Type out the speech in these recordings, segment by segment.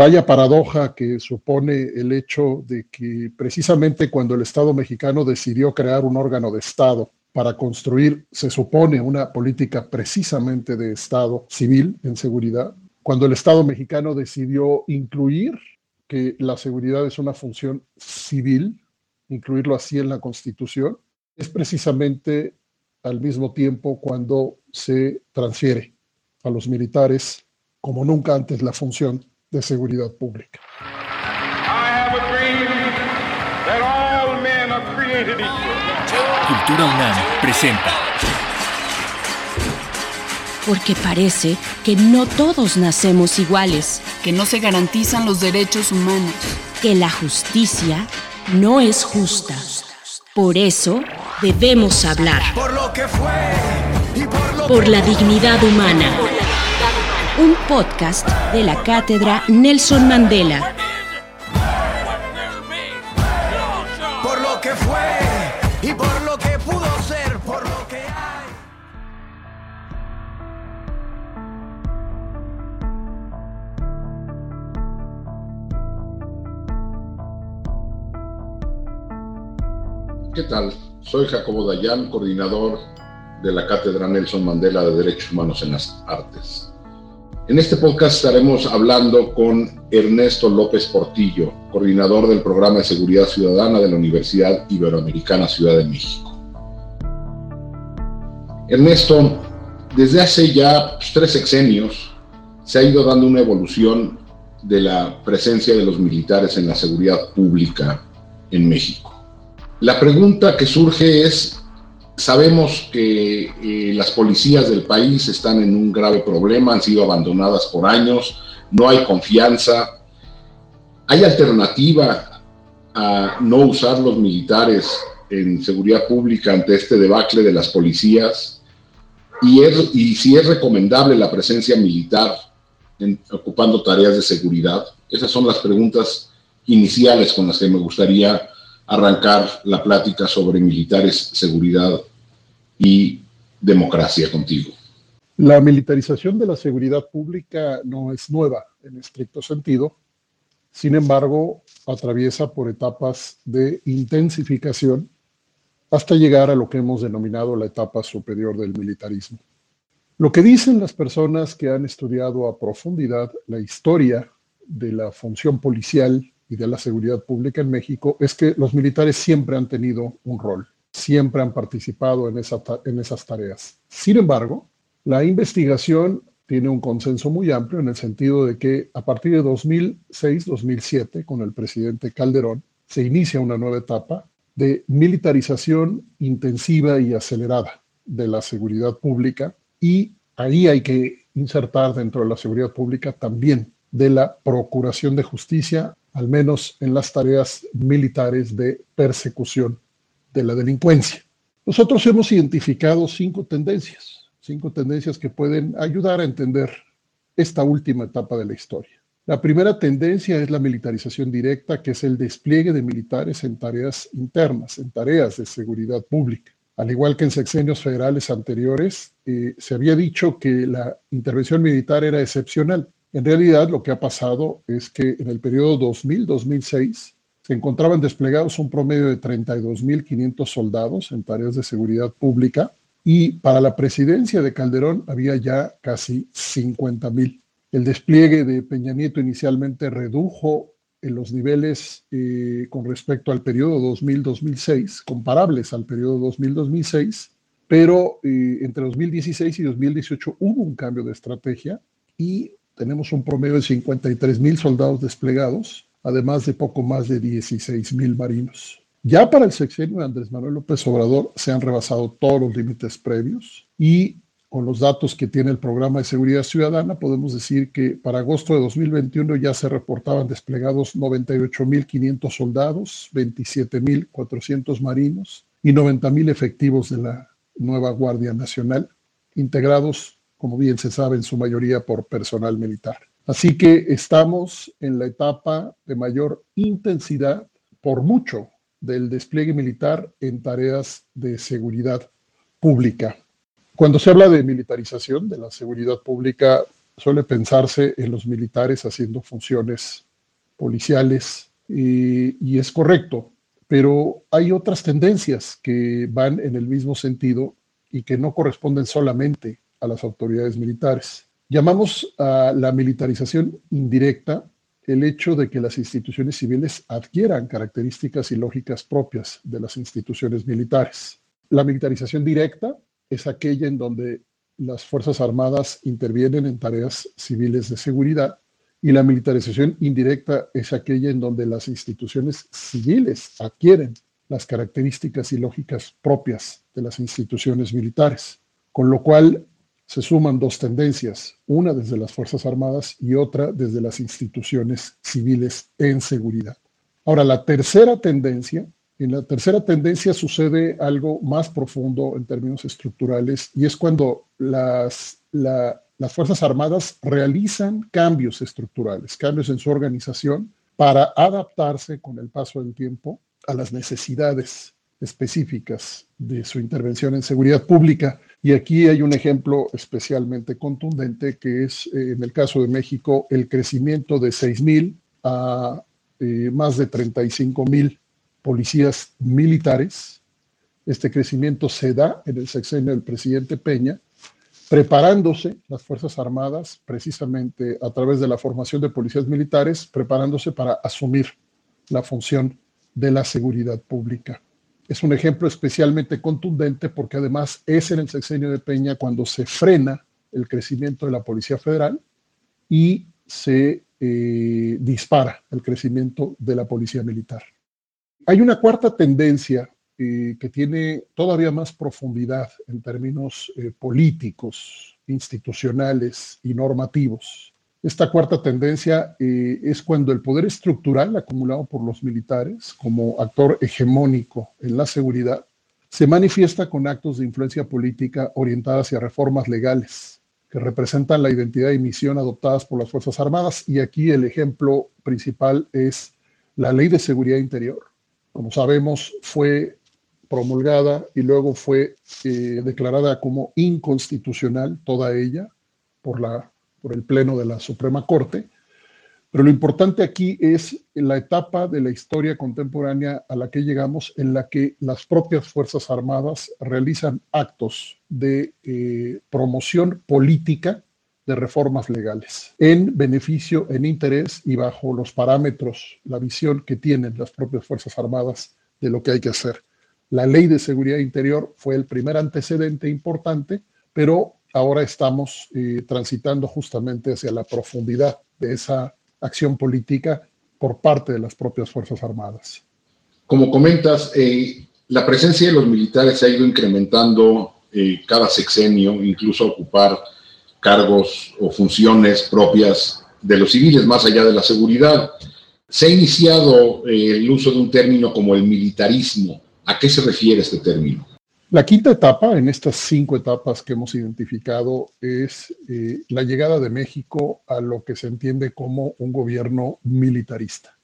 Vaya paradoja que supone el hecho de que precisamente cuando el Estado mexicano decidió crear un órgano de Estado para construir, se supone, una política precisamente de Estado civil en seguridad, cuando el Estado mexicano decidió incluir que la seguridad es una función civil, incluirlo así en la Constitución, es precisamente al mismo tiempo cuando se transfiere a los militares como nunca antes la función de seguridad pública. Cultura UNAM presenta. Porque parece que no todos nacemos iguales, que no se garantizan los derechos humanos, que la justicia no es justa. Por eso debemos hablar. Por lo que fue y por lo Por la dignidad humana. Un podcast de la cátedra Nelson Mandela. por lo que fue y por lo que pudo ser, por lo que hay. ¿Qué tal? Soy Jacobo Dayan, coordinador de la Cátedra Nelson Mandela de Derechos Humanos en las Artes. En este podcast estaremos hablando con Ernesto López Portillo, coordinador del Programa de Seguridad Ciudadana de la Universidad Iberoamericana Ciudad de México. Ernesto, desde hace ya pues, tres sexenios se ha ido dando una evolución de la presencia de los militares en la seguridad pública en México. La pregunta que surge es, sabemos que eh, las policías del país están en un grave problema, han sido abandonadas por años, no hay confianza, hay alternativa a no usar los militares en seguridad pública ante este debacle de las policías y, es- y si es recomendable la presencia militar ocupando tareas de seguridad. Esas son las preguntas iniciales con las que me gustaría arrancar la plática sobre militares, seguridad y democracia contigo. La militarización de la seguridad pública no es nueva en estricto sentido, sin embargo, atraviesa por etapas de intensificación hasta llegar a lo que hemos denominado la etapa superior del militarismo. Lo que dicen las personas que han estudiado a profundidad la historia de la función policial y de la seguridad pública en México es que los militares siempre han tenido un rol, siempre han participado en, esas tareas. Sin embargo, la investigación tiene un consenso muy amplio en el sentido de que a partir de 2006-2007, con el presidente Calderón, se inicia una nueva etapa de militarización intensiva y acelerada de la seguridad pública y ahí hay que insertar dentro de la seguridad pública también de la procuración de justicia, al menos en las tareas militares de persecución de la delincuencia. Nosotros hemos identificado cinco tendencias, cinco tendencias que pueden ayudar a entender esta última etapa de la historia. La primera tendencia es la militarización directa, que es el despliegue de militares en tareas internas, en tareas de seguridad pública. Al igual que en sexenios federales anteriores, eh, se había dicho que la intervención militar era excepcional. En realidad, lo que ha pasado es que en el periodo 2000-2006 se encontraban desplegados un promedio de 32.500 soldados en tareas de seguridad pública y para la presidencia de Calderón había ya casi 50.000. El despliegue de Peña Nieto inicialmente redujo en los niveles eh, con respecto al periodo 2000-2006, comparables al periodo 2000-2006, pero eh, entre 2016 y 2018 hubo un cambio de estrategia y tenemos un promedio de 53 mil soldados desplegados, además de poco más de 16 mil marinos. Ya para el sexenio de Andrés Manuel López Obrador se han rebasado todos los límites previos y con los datos que tiene el programa de seguridad ciudadana, podemos decir que para agosto de 2021 ya se reportaban desplegados 98.500 soldados, 27.400 marinos y 90.000 efectivos de la nueva Guardia Nacional, integrados, como bien se sabe, en su mayoría por personal militar. Así que estamos en la etapa de mayor intensidad, por mucho, del despliegue militar en tareas de seguridad pública. Cuando se habla de militarización de la seguridad pública, suele pensarse en los militares haciendo funciones policiales y, es correcto, pero hay otras tendencias que van en el mismo sentido y que no corresponden solamente a las autoridades militares. Llamamos a la militarización indirecta el hecho de que las instituciones civiles adquieran características y lógicas propias de las instituciones militares. La militarización directa es aquella en donde las Fuerzas Armadas intervienen en tareas civiles de seguridad y la militarización indirecta es aquella en donde las instituciones civiles adquieren las características y lógicas propias de las instituciones militares, con lo cual se suman dos tendencias, una desde las Fuerzas Armadas y otra desde las instituciones civiles en seguridad. Ahora, la tercera tendencia, en la tercera tendencia sucede algo más profundo en términos estructurales y es cuando las, las Fuerzas Armadas realizan cambios estructurales, cambios en su organización para adaptarse con el paso del tiempo a las necesidades específicas de su intervención en seguridad pública. Y aquí hay un ejemplo especialmente contundente que es, eh, en el caso de México, el crecimiento de 6.000 a eh, más de 35.000 policías militares. Este crecimiento se da en el sexenio del presidente Peña, preparándose las Fuerzas Armadas, precisamente a través de la formación de policías militares, preparándose para asumir la función de la seguridad pública. Es un ejemplo especialmente contundente porque además es en el sexenio de Peña cuando se frena el crecimiento de la Policía Federal y se eh, dispara el crecimiento de la Policía Militar. Hay una cuarta tendencia eh, que tiene todavía más profundidad en términos eh, políticos, institucionales y normativos esta cuarta tendencia eh, es cuando el poder estructural acumulado por los militares como actor hegemónico en la seguridad se manifiesta con actos de influencia política orientadas hacia reformas legales que representan la identidad y misión adoptadas por las Fuerzas Armadas. Y aquí el ejemplo principal es la Ley de Seguridad Interior. Como sabemos, fue promulgada y luego fue eh, declarada como inconstitucional toda ella por la por el Pleno de la Suprema Corte. Pero lo importante aquí es la etapa de la historia contemporánea a la que llegamos, en la que las propias Fuerzas Armadas realizan actos de eh, promoción política de reformas legales, en beneficio, en interés y bajo los parámetros, la visión que tienen las propias Fuerzas Armadas de lo que hay que hacer. La ley de seguridad interior fue el primer antecedente importante, pero ahora estamos eh, transitando justamente hacia la profundidad de esa acción política por parte de las propias Fuerzas Armadas. Como comentas, eh, la presencia de los militares se ha ido incrementando eh, cada sexenio, incluso ocupar cargos o funciones propias de los civiles, más allá de la seguridad. Se ha iniciado el uso de un término como el militarismo. ¿A qué se refiere este término? La quinta etapa, en estas cinco etapas que hemos identificado, es eh, la llegada de México a lo que se entiende como un gobierno militarista.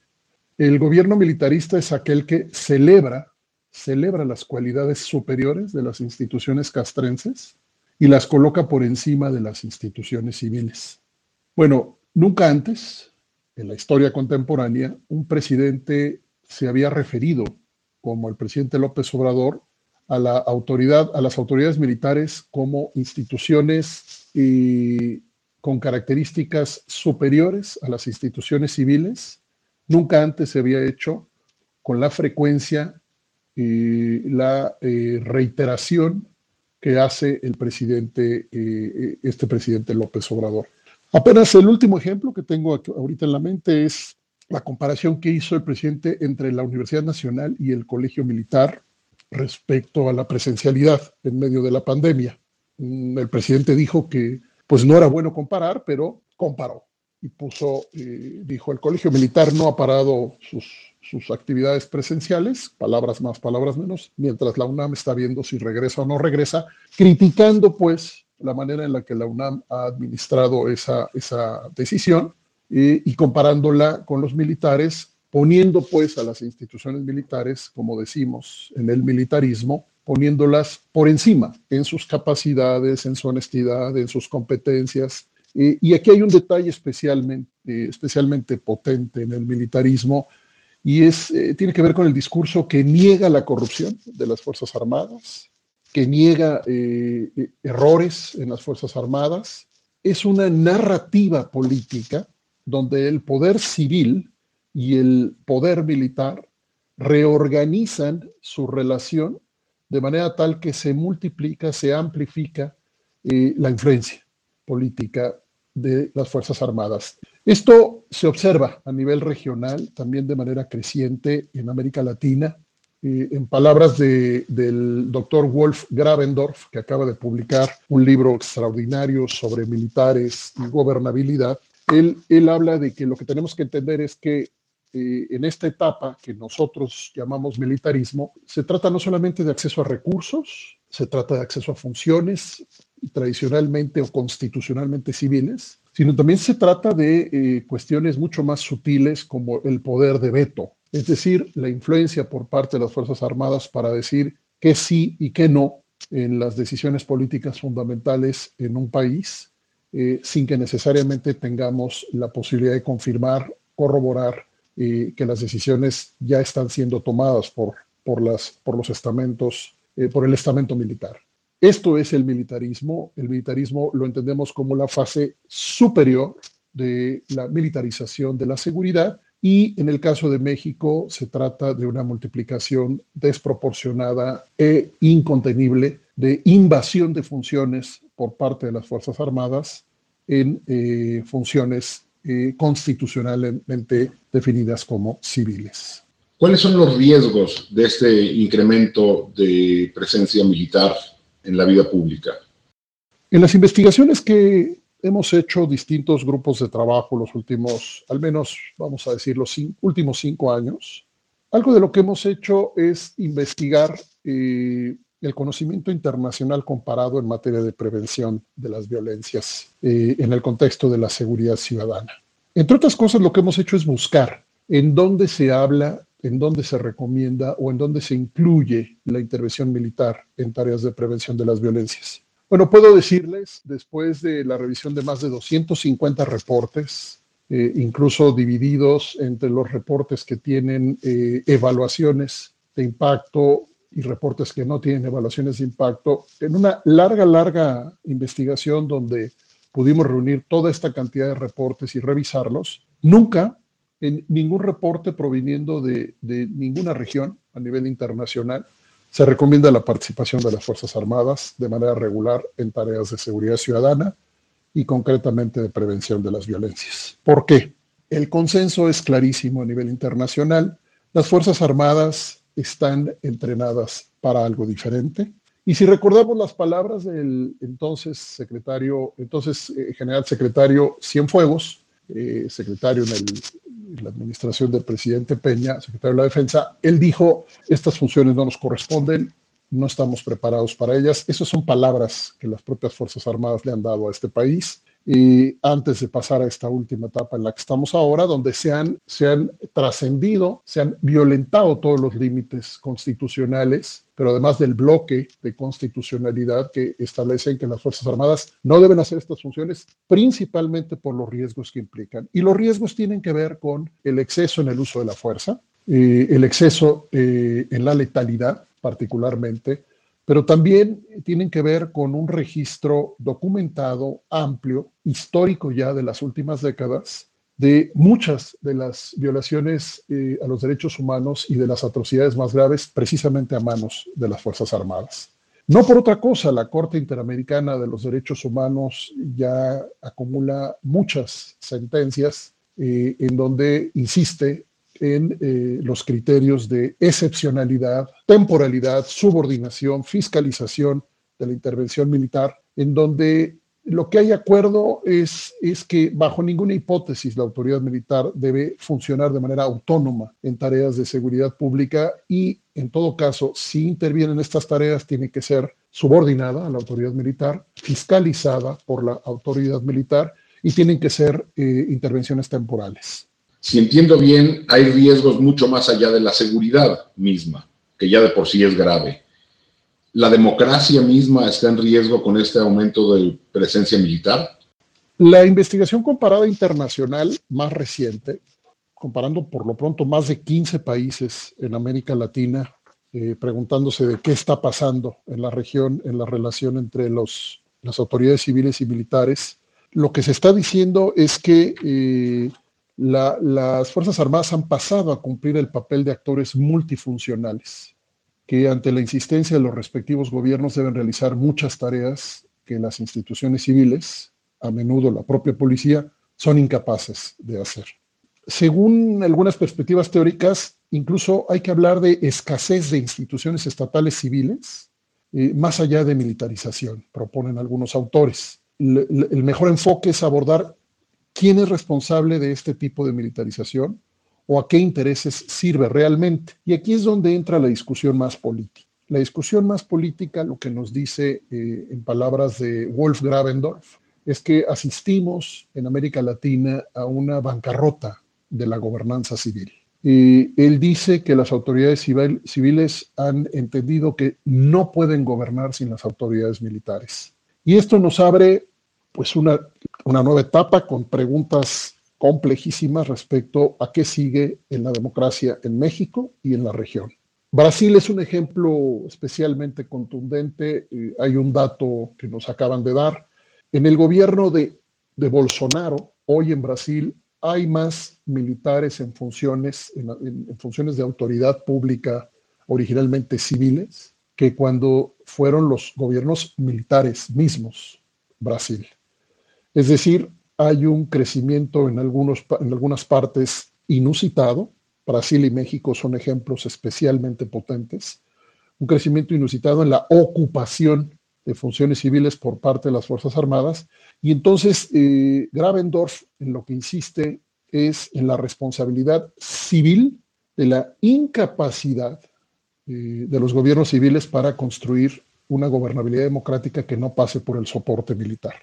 El gobierno militarista es aquel que celebra, celebra las cualidades superiores de las instituciones castrenses y las coloca por encima de las instituciones civiles. Bueno, nunca antes, en la historia contemporánea, un presidente se había referido como el presidente López Obrador a la autoridad, a las autoridades militares como instituciones con características superiores a las instituciones civiles. Nunca antes se había hecho con la frecuencia y la eh, reiteración que hace el presidente, eh, este presidente López Obrador. Apenas el último ejemplo que tengo ahorita en la mente es la comparación que hizo el presidente entre la Universidad Nacional y el Colegio Militar respecto a la presencialidad en medio de la pandemia. Mm, el presidente dijo que pues no era bueno comparar, pero comparó y puso, eh, dijo, el colegio militar no ha parado sus, sus actividades presenciales, palabras más, palabras menos, mientras la UNAM está viendo si regresa o no regresa, criticando pues la manera en la que la UNAM ha administrado esa, esa decisión eh, y comparándola con los militares poniendo pues a las instituciones militares, como decimos en el militarismo, poniéndolas por encima en sus capacidades, en su honestidad, en sus competencias Eh, y aquí hay un detalle especialmente, especialmente potente en el militarismo, y es, eh, tiene que ver con el discurso que niega la corrupción de las Fuerzas Armadas, que niega eh, errores en las Fuerzas Armadas. Es una narrativa política donde el poder civil y el poder militar reorganizan su relación de manera tal que se multiplica, se amplifica la influencia política de las Fuerzas Armadas. Esto se observa a nivel regional, también de manera creciente en América Latina. Eh, en palabras del doctor Wolf Gravendorf, que acaba de publicar un libro extraordinario sobre militares y gobernabilidad, él habla de que lo que tenemos que entender es que eh, en esta etapa que nosotros llamamos militarismo, se trata no solamente de acceso a recursos, se trata de acceso a funciones tradicionalmente o constitucionalmente civiles, sino también se trata de eh, cuestiones mucho más sutiles como el poder de veto, es decir, la influencia por parte de las Fuerzas Armadas para decir que sí y que no en las decisiones políticas fundamentales en un país, eh, sin que necesariamente tengamos la posibilidad de confirmar, corroborar eh, que las decisiones ya están siendo tomadas por, por, las, por los estamentos, por el estamento militar. Esto es el militarismo. El militarismo lo entendemos como la fase superior de la militarización de la seguridad y en el caso de México se trata de una multiplicación desproporcionada e incontenible de invasión de funciones por parte de las Fuerzas Armadas en eh, funciones eh, constitucionalmente definidas como civiles. ¿Cuáles son los riesgos de este incremento de presencia militar en la vida pública? En las investigaciones que hemos hecho distintos grupos de trabajo los últimos, al menos vamos a decir, los últimos cinco años, algo de lo que hemos hecho es investigar eh, el conocimiento internacional comparado en materia de prevención de las violencias eh, en el contexto de la seguridad ciudadana. Entre otras cosas, lo que hemos hecho es buscar en dónde se habla en dónde se recomienda o en dónde se incluye la intervención militar en tareas de prevención de las violencias. Bueno, puedo decirles, después de la revisión de más de 250 reportes, eh, incluso divididos entre los reportes que tienen eh, evaluaciones de impacto y reportes que no tienen evaluaciones de impacto, en una larga, larga investigación donde pudimos reunir toda esta cantidad de reportes y revisarlos, nunca en ningún reporte proviniendo de, ninguna región a nivel internacional se recomienda la participación de las Fuerzas Armadas de manera regular en tareas de seguridad ciudadana y concretamente de prevención de las violencias. ¿Por qué? El consenso es clarísimo a nivel internacional. Las Fuerzas Armadas están entrenadas para algo diferente. Y si recordamos las palabras del entonces secretario, entonces eh, general secretario Cienfuegos, eh, secretario en, el, la administración del presidente Peña, secretario de la Defensa, él dijo, estas funciones no nos corresponden, no estamos preparados para ellas. Esas son palabras que las propias Fuerzas Armadas le han dado a este país y antes de pasar a esta última etapa en la que estamos ahora, donde se han, se han trascendido, se han violentado todos los límites constitucionales, pero además del bloque de constitucionalidad que establecen que las Fuerzas Armadas no deben hacer estas funciones, principalmente por los riesgos que implican. Y los riesgos tienen que ver con el exceso en el uso de la fuerza, el exceso eh, en la letalidad particularmente, pero también tienen que ver con un registro documentado, amplio, histórico ya de las últimas décadas, de muchas de las violaciones eh, a los derechos humanos y de las atrocidades más graves precisamente a manos de las Fuerzas Armadas. No por otra cosa, la Corte Interamericana de los Derechos Humanos ya acumula muchas sentencias eh, en donde insiste en eh, los criterios de excepcionalidad, temporalidad, subordinación, fiscalización de la intervención militar, en donde lo que hay acuerdo es, es que bajo ninguna hipótesis la autoridad militar debe funcionar de manera autónoma en tareas de seguridad pública y en todo caso, si interviene en estas tareas, tiene que ser subordinada a la autoridad militar, fiscalizada por la autoridad militar y tienen que ser eh, intervenciones temporales si entiendo bien, hay riesgos mucho más allá de la seguridad misma, que ya de por sí es grave. ¿La democracia misma está en riesgo con este aumento de presencia militar? La investigación comparada internacional más reciente, comparando por lo pronto más de 15 países en América Latina, eh, preguntándose de qué está pasando en la región, en la relación entre los, las autoridades civiles y militares, lo que se está diciendo es que eh, las Fuerzas Armadas han pasado a cumplir el papel de actores multifuncionales, que ante la insistencia de los respectivos gobiernos deben realizar muchas tareas que las instituciones civiles, a menudo la propia policía, son incapaces de hacer. Según algunas perspectivas teóricas, incluso hay que hablar de escasez de instituciones estatales civiles, eh, más allá de militarización, proponen algunos autores. el mejor enfoque es abordar quién es responsable de este tipo de militarización o a qué intereses sirve realmente. Y aquí es donde entra la discusión más política. La discusión más política, lo que nos dice eh, en palabras de Wolf Gravendorf, es que asistimos en América Latina a una bancarrota de la gobernanza civil. Y él dice que las autoridades civiles han entendido que no pueden gobernar sin las autoridades militares. Y esto nos abre pues una, una nueva etapa con preguntas complejísimas respecto a qué sigue en la democracia en México y en la región. Brasil es un ejemplo especialmente contundente. Eh, hay un dato que nos acaban de dar. En el gobierno de, de Bolsonaro, hoy en Brasil, hay más militares en funciones, en, en, funciones de autoridad pública originalmente civiles que cuando fueron los gobiernos militares mismos Brasil. Es decir, hay un crecimiento en, algunos, en algunas partes inusitado, Brasil y México son ejemplos especialmente potentes. Un crecimiento inusitado en la ocupación de funciones civiles por parte de las Fuerzas Armadas. Y entonces eh, Gravendorf en lo que insiste es en la responsabilidad civil de la incapacidad eh, de los gobiernos civiles para construir una gobernabilidad democrática que no pase por el soporte militar.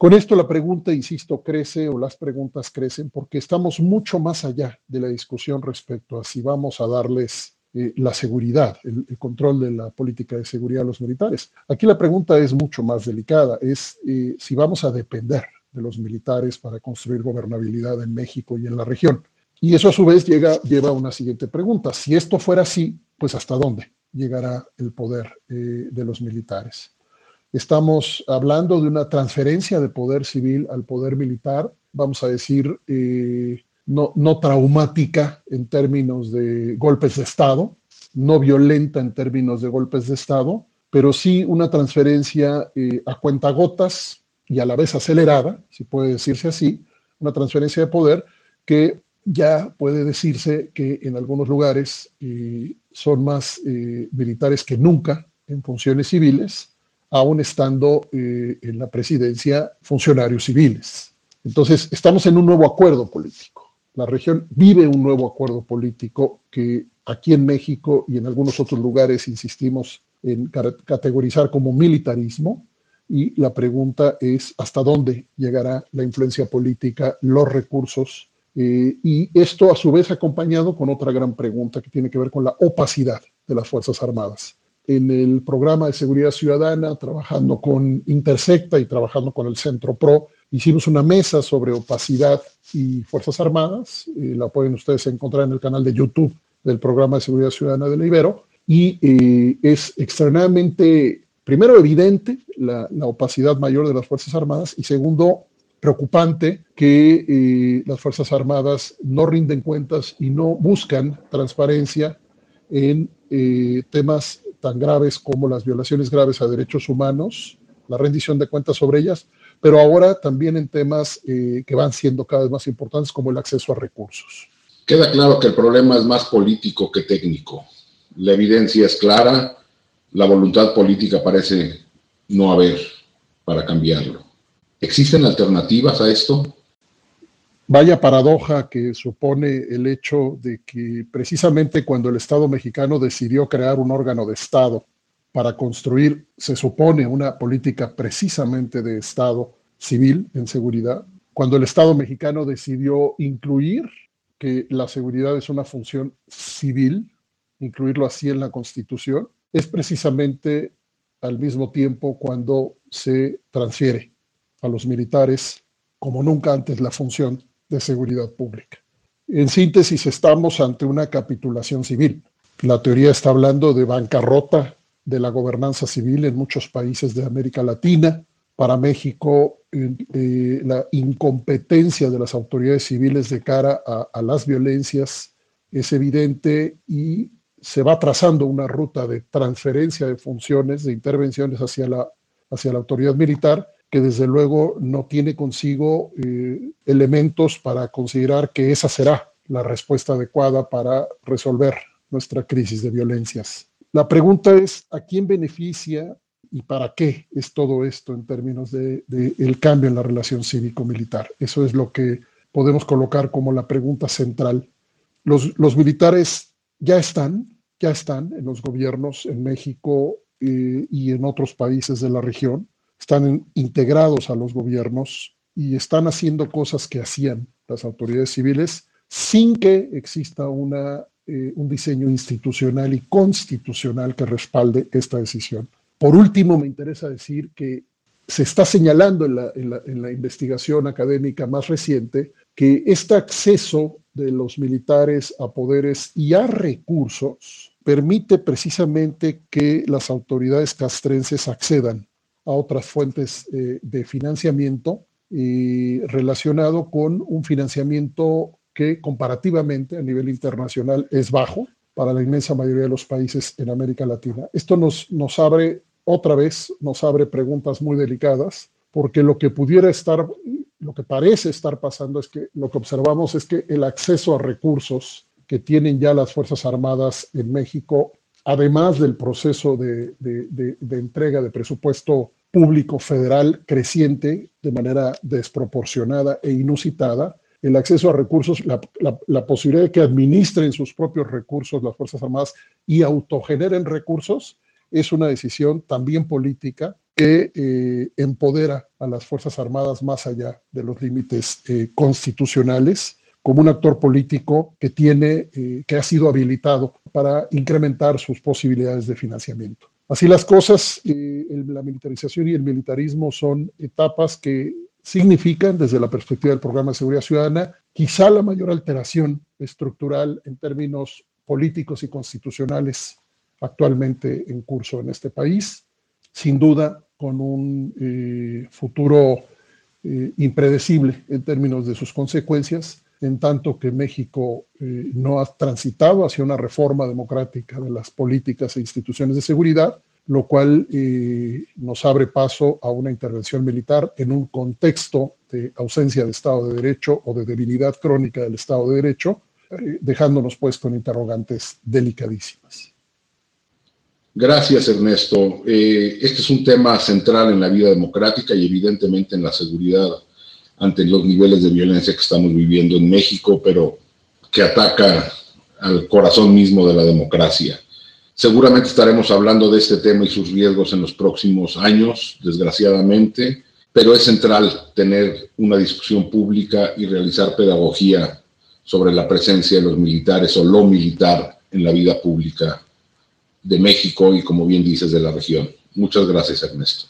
Con esto la pregunta, insisto, crece o las preguntas crecen porque estamos mucho más allá de la discusión respecto a si vamos a darles eh, la seguridad, el, control de la política de seguridad a los militares. Aquí la pregunta es mucho más delicada, es eh, si vamos a depender de los militares para construir gobernabilidad en México y en la región. Y eso a su vez lleva a una siguiente pregunta. Si esto fuera así, pues ¿hasta dónde llegará el poder eh, de los militares? Estamos hablando de una transferencia de poder civil al poder militar, vamos a decir, eh, no, no traumática en términos de golpes de Estado, no violenta en términos de golpes de Estado, pero sí una transferencia eh, a cuentagotas y a la vez acelerada, si puede decirse así, una transferencia de poder que ya puede decirse que en algunos lugares eh, son más militares que nunca en funciones civiles, aún estando eh, en la presidencia funcionarios civiles. Entonces, estamos en un nuevo acuerdo político. La región vive un nuevo acuerdo político que aquí en México y en algunos otros lugares insistimos en categorizar como militarismo. Y la pregunta es hasta dónde llegará la influencia política, los recursos. Eh, y esto a su vez acompañado con otra gran pregunta que tiene que ver con la opacidad de las Fuerzas Armadas en el programa de seguridad ciudadana, trabajando con Intersecta y trabajando con el Centro PRO. Hicimos una mesa sobre opacidad y Fuerzas Armadas. Eh, la pueden ustedes encontrar en el canal de YouTube del programa de seguridad ciudadana de la Ibero. Y eh, es extremadamente, primero, evidente la, opacidad mayor de las Fuerzas Armadas y segundo, preocupante que eh, las Fuerzas Armadas no rinden cuentas y no buscan transparencia en temas tan graves como las violaciones graves a derechos humanos, la rendición de cuentas sobre ellas, pero ahora también en temas eh, que van siendo cada vez más importantes como el acceso a recursos. Queda claro que el problema es más político que técnico. La evidencia es clara, la voluntad política parece no haber para cambiarlo. ¿Existen alternativas a esto? Vaya paradoja que supone el hecho de que precisamente cuando el Estado mexicano decidió crear un órgano de Estado para construir, se supone, una política precisamente de Estado civil en seguridad, cuando el Estado mexicano decidió incluir que la seguridad es una función civil, incluirlo así en la Constitución, es precisamente al mismo tiempo cuando se transfiere a los militares como nunca antes la función de seguridad pública. En síntesis, estamos ante una capitulación civil. La teoría está hablando de bancarrota de la gobernanza civil en muchos países de América Latina. Para México, eh, la incompetencia de las autoridades civiles de cara a, a las violencias es evidente y se va trazando una ruta de transferencia de funciones, de intervenciones hacia la, hacia la autoridad militar, que desde luego no tiene consigo eh, elementos para considerar que esa será la respuesta adecuada para resolver nuestra crisis de violencias. La pregunta es, ¿a quién beneficia y para qué es todo esto en términos del de, el cambio en la relación cívico-militar? Eso es lo que podemos colocar como la pregunta central. Los, militares ya están, ya están en los gobiernos en México eh, y en otros países de la región, están integrados a los gobiernos y están haciendo cosas que hacían las autoridades civiles sin que exista una, eh, un diseño institucional y constitucional que respalde esta decisión. Por último, me interesa decir que se está señalando en la, en la, en la investigación académica más reciente que este acceso de los militares a poderes y a recursos permite precisamente que las autoridades castrenses accedan a otras fuentes eh, de financiamiento y relacionado con un financiamiento que comparativamente a nivel internacional es bajo para la inmensa mayoría de los países en América Latina. Esto nos, nos abre otra vez, nos abre preguntas muy delicadas, porque lo que pudiera estar, lo que parece estar pasando es que lo que observamos es que el acceso a recursos que tienen ya las Fuerzas Armadas en México, además del proceso de, entrega de presupuesto público federal creciente de manera desproporcionada e inusitada, el acceso a recursos, la, posibilidad de que administren sus propios recursos las Fuerzas Armadas y autogeneren recursos, es una decisión también política que eh, empodera a las Fuerzas Armadas más allá de los límites eh, constitucionales como un actor político que tiene, eh, que ha sido habilitado para incrementar sus posibilidades de financiamiento. Así las cosas, eh, la militarización y el militarismo son etapas que significan, desde la perspectiva del programa de seguridad ciudadana, quizá la mayor alteración estructural en términos políticos y constitucionales actualmente en curso en este país, sin duda con un eh, futuro impredecible en términos de sus consecuencias, en tanto que México eh, no ha transitado hacia una reforma democrática de las políticas e instituciones de seguridad, lo cual eh, nos abre paso a una intervención militar en un contexto de ausencia de Estado de Derecho o de debilidad crónica del Estado de Derecho, eh, dejándonos pues con interrogantes delicadísimas. Gracias, Ernesto. Este es un tema central en la vida democrática y evidentemente en la seguridad ante los niveles de violencia que estamos viviendo en México, pero que ataca al corazón mismo de la democracia. Seguramente estaremos hablando de este tema y sus riesgos en los próximos años, desgraciadamente, pero es central tener una discusión pública y realizar pedagogía sobre la presencia de los militares o lo militar en la vida pública de México y, como bien dices, de la región. Muchas gracias, Ernesto.